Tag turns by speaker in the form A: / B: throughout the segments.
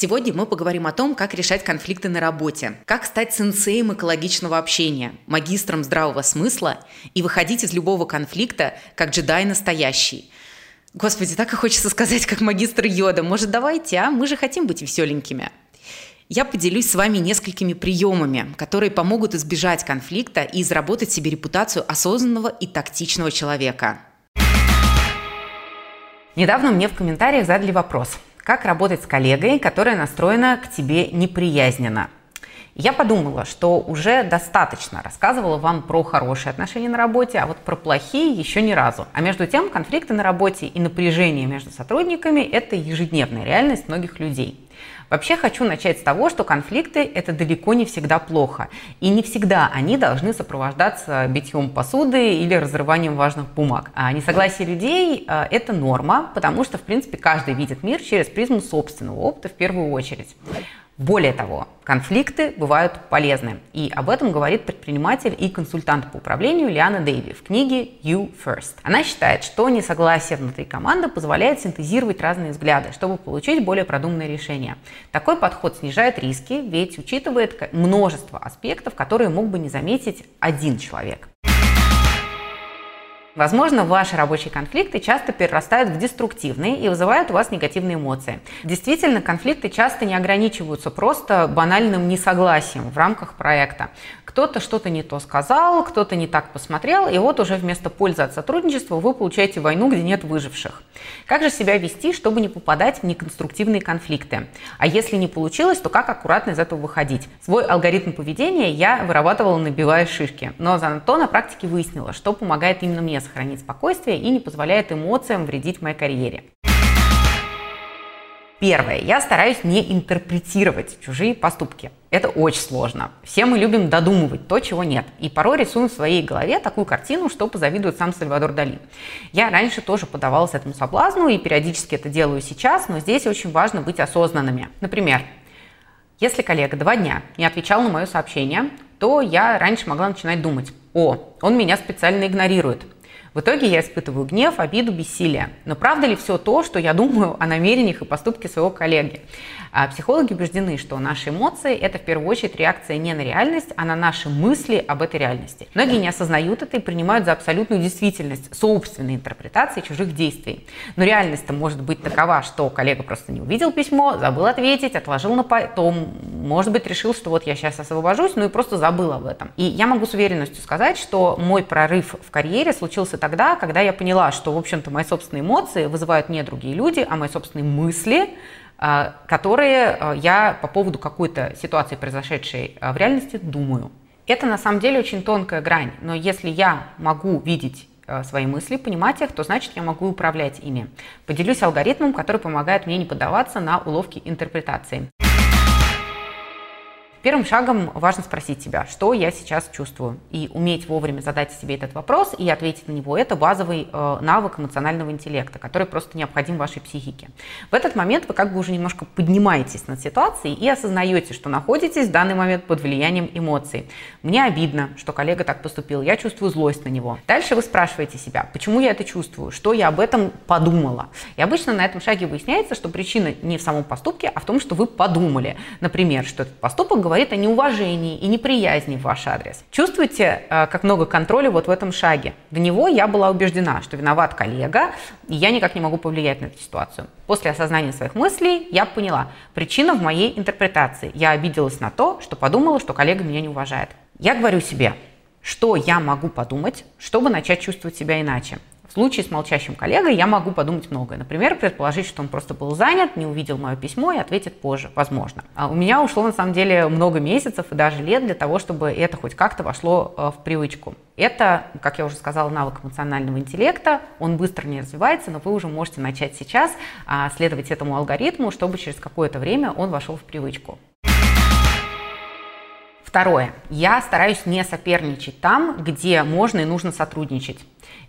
A: Сегодня мы поговорим о том, как решать конфликты на работе, как стать сенсеем экологичного общения, магистром здравого смысла и выходить из любого конфликта как джедай настоящий. Господи, так и хочется сказать, как магистр йода. Может, давайте, а? Мы же хотим быть веселенькими. Я поделюсь с вами несколькими приемами, которые помогут избежать конфликта и заработать себе репутацию осознанного и тактичного человека. Недавно мне в комментариях задали вопрос – как работать с коллегой, которая настроена к тебе неприязненно. Я подумала, что уже достаточно рассказывала вам про хорошие отношения на работе, а вот про плохие еще ни разу. А между тем, конфликты на работе и напряжение между сотрудниками – это ежедневная реальность многих людей. Вообще хочу начать с того, что конфликты – это далеко не всегда плохо. И не всегда они должны сопровождаться битьем посуды или разрыванием важных бумаг. А несогласие людей – это норма, потому что, в принципе, каждый видит мир через призму собственного опыта в первую очередь. Более того, конфликты бывают полезны. И об этом говорит предприниматель и консультант по управлению Лиана Дэйви в книге You First. Она считает, что несогласие внутри команды позволяет синтезировать разные взгляды, чтобы получить более продуманное решение. Такой подход снижает риски, ведь учитывает множество аспектов, которые мог бы не заметить один человек. Возможно, ваши рабочие конфликты часто перерастают в деструктивные и вызывают у вас негативные эмоции. Действительно, конфликты часто не ограничиваются просто банальным несогласием в рамках проекта. Кто-то что-то не то сказал, кто-то не так посмотрел, и вот уже вместо пользы от сотрудничества вы получаете войну, где нет выживших. Как же себя вести, чтобы не попадать в неконструктивные конфликты? А если не получилось, то как аккуратно из этого выходить? Свой алгоритм поведения я вырабатывала, набивая шишки, но зато на практике выяснила, что помогает именно мне сохранить спокойствие и не позволяет эмоциям вредить моей карьере. Первое. Я стараюсь не интерпретировать чужие поступки. Это очень сложно. Все мы любим додумывать то, чего нет. И порой рисуем в своей голове такую картину, что позавидует сам Сальвадор Дали. Я раньше тоже подавалась этому соблазну и периодически это делаю сейчас, но здесь очень важно быть осознанными. Например, если коллега два дня не отвечал на мое сообщение, то я раньше могла начинать думать, о, он меня специально игнорирует, в итоге я испытываю гнев, обиду, бессилие. Но правда ли все то, что я думаю о намерениях и поступке своего коллеги? А психологи убеждены, что наши эмоции – это в первую очередь реакция не на реальность, а на наши мысли об этой реальности. Многие не осознают это и принимают за абсолютную действительность собственной интерпретации чужих действий. Но реальность-то может быть такова, что коллега просто не увидел письмо, забыл ответить, отложил на потом, может быть, решил, что вот я сейчас освобожусь, ну и просто забыл об этом. И я могу с уверенностью сказать, что мой прорыв в карьере случился тогда, когда я поняла, что, в общем-то, мои собственные эмоции вызывают не другие люди, а мои собственные мысли, а, которые а, я по поводу какой-то ситуации, произошедшей а, в реальности, думаю. Это на самом деле очень тонкая грань, но если я могу видеть свои мысли, понимать их, то значит я могу управлять ими. Поделюсь алгоритмом, который помогает мне не поддаваться на уловки интерпретации. Первым шагом важно спросить себя, что я сейчас чувствую, и уметь вовремя задать себе этот вопрос и ответить на него. Это базовый э, навык эмоционального интеллекта, который просто необходим вашей психике. В этот момент вы как бы уже немножко поднимаетесь над ситуацией и осознаете, что находитесь в данный момент под влиянием эмоций. Мне обидно, что коллега так поступил, я чувствую злость на него. Дальше вы спрашиваете себя, почему я это чувствую, что я об этом подумала. И обычно на этом шаге выясняется, что причина не в самом поступке, а в том, что вы подумали. Например, что этот поступок говорит о неуважении и неприязни в ваш адрес. Чувствуете, э, как много контроля вот в этом шаге? До него я была убеждена, что виноват коллега, и я никак не могу повлиять на эту ситуацию. После осознания своих мыслей я поняла, причина в моей интерпретации. Я обиделась на то, что подумала, что коллега меня не уважает. Я говорю себе, что я могу подумать, чтобы начать чувствовать себя иначе. В случае с молчащим коллегой я могу подумать многое. Например, предположить, что он просто был занят, не увидел мое письмо и ответит позже, возможно. А у меня ушло на самом деле много месяцев и даже лет для того, чтобы это хоть как-то вошло э, в привычку. Это, как я уже сказала, навык эмоционального интеллекта. Он быстро не развивается, но вы уже можете начать сейчас а, следовать этому алгоритму, чтобы через какое-то время он вошел в привычку. Второе. Я стараюсь не соперничать там, где можно и нужно сотрудничать.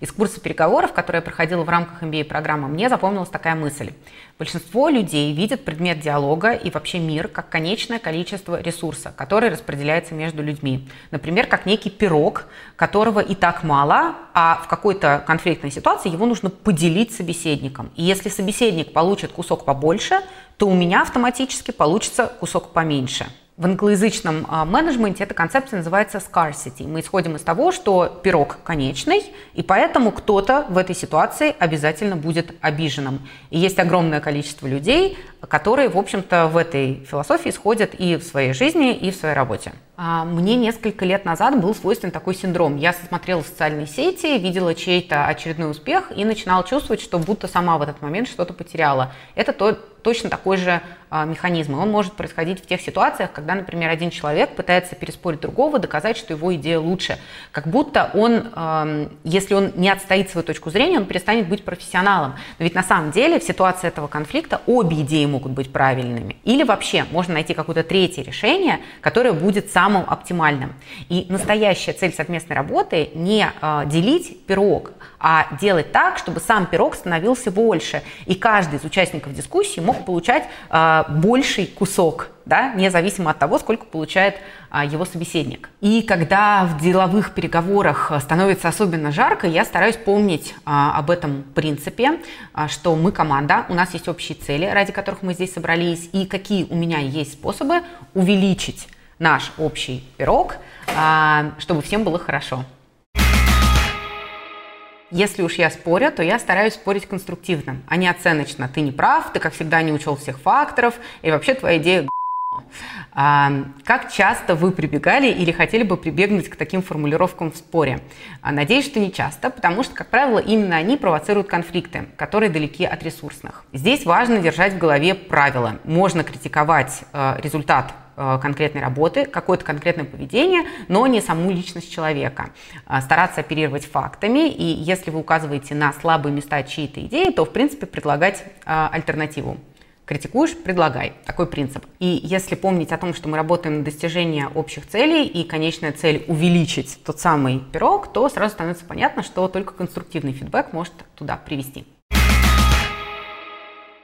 A: Из курса переговоров, который я проходила в рамках MBA-программы, мне запомнилась такая мысль. Большинство людей видят предмет диалога и вообще мир как конечное количество ресурса, который распределяется между людьми. Например, как некий пирог, которого и так мало, а в какой-то конфликтной ситуации его нужно поделить с собеседником. И если собеседник получит кусок побольше, то у меня автоматически получится кусок поменьше. В англоязычном а, менеджменте эта концепция называется scarcity. Мы исходим из того, что пирог конечный, и поэтому кто-то в этой ситуации обязательно будет обиженным. И есть огромное количество людей, которые, в общем-то, в этой философии сходят и в своей жизни, и в своей работе. А, мне несколько лет назад был свойствен такой синдром. Я смотрела социальные сети, видела чей-то очередной успех и начинала чувствовать, что будто сама в этот момент что-то потеряла. Это то, точно такой же а, механизм. И он может происходить в тех ситуациях, когда, например, один человек пытается переспорить другого, доказать, что его идея лучше. Как будто он, если он не отстоит свою точку зрения, он перестанет быть профессионалом. Но ведь на самом деле в ситуации этого конфликта обе идеи могут быть правильными. Или вообще можно найти какое-то третье решение, которое будет самым оптимальным. И настоящая цель совместной работы не э, делить пирог, а делать так, чтобы сам пирог становился больше. И каждый из участников дискуссии мог получать э, больший кусок да, независимо от того, сколько получает а, его собеседник. И когда в деловых переговорах становится особенно жарко, я стараюсь помнить а, об этом принципе, а, что мы команда, у нас есть общие цели, ради которых мы здесь собрались, и какие у меня есть способы увеличить наш общий пирог, а, чтобы всем было хорошо. Если уж я спорю, то я стараюсь спорить конструктивно, а не оценочно. Ты не прав, ты, как всегда, не учел всех факторов, и вообще твоя идея а, как часто вы прибегали или хотели бы прибегнуть к таким формулировкам в споре? А, надеюсь, что не часто, потому что, как правило, именно они провоцируют конфликты, которые далеки от ресурсных. Здесь важно держать в голове правила. Можно критиковать э, результат Э, конкретной работы, какое-то конкретное поведение, но не саму личность человека. Э, стараться оперировать фактами, и если вы указываете на слабые места чьей-то идеи, то, в принципе, предлагать альтернативу. Критикуешь – предлагай. Такой принцип. И если помнить о том, что мы работаем на достижение общих целей, и конечная цель – увеличить тот самый пирог, то сразу становится понятно, что только конструктивный фидбэк может туда привести.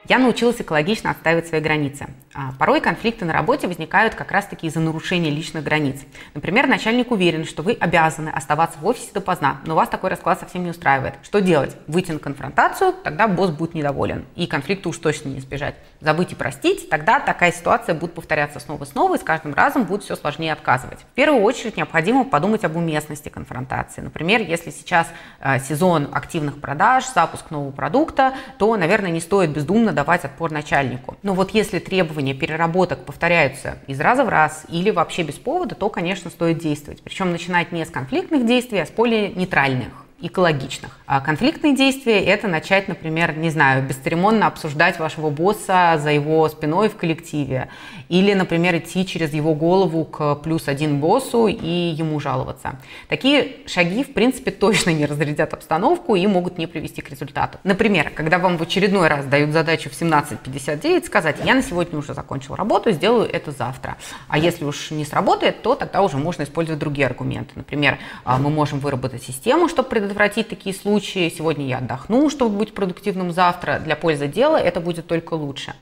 A: Я научилась экологично отстаивать свои границы. А, порой конфликты на работе возникают как раз-таки из-за нарушения личных границ. Например, начальник уверен, что вы обязаны оставаться в офисе допоздна, но вас такой расклад совсем не устраивает. Что делать? Выйти на конфронтацию, тогда босс будет недоволен. И конфликта уж точно не избежать. Забыть и простить, тогда такая ситуация будет повторяться снова и снова, и с каждым разом будет все сложнее отказывать. В первую очередь необходимо подумать об уместности конфронтации. Например, если сейчас э, сезон активных продаж, запуск нового продукта, то, наверное, не стоит бездумно давать отпор начальнику. Но вот если требования переработок повторяются из раза в раз или вообще без повода, то, конечно, стоит действовать. Причем начинать не с конфликтных действий, а с более нейтральных экологичных. А конфликтные действия – это начать, например, не знаю, бесцеремонно обсуждать вашего босса за его спиной в коллективе. Или, например, идти через его голову к плюс один боссу и ему жаловаться. Такие шаги, в принципе, точно не разрядят обстановку и могут не привести к результату. Например, когда вам в очередной раз дают задачу в 17.59 сказать, я на сегодня уже закончил работу, сделаю это завтра. А если уж не сработает, то тогда уже можно использовать другие аргументы. Например, а, мы можем выработать систему, чтобы предотвратить такие случаи. Сегодня я отдохну, чтобы быть продуктивным завтра. Для пользы дела это будет только лучше.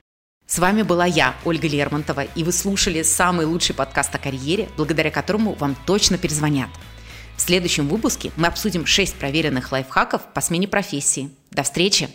B: С вами была я, Ольга Лермонтова, и вы слушали самый лучший подкаст о карьере, благодаря которому вам точно перезвонят. В следующем выпуске мы обсудим 6 проверенных лайфхаков по смене профессии. До встречи!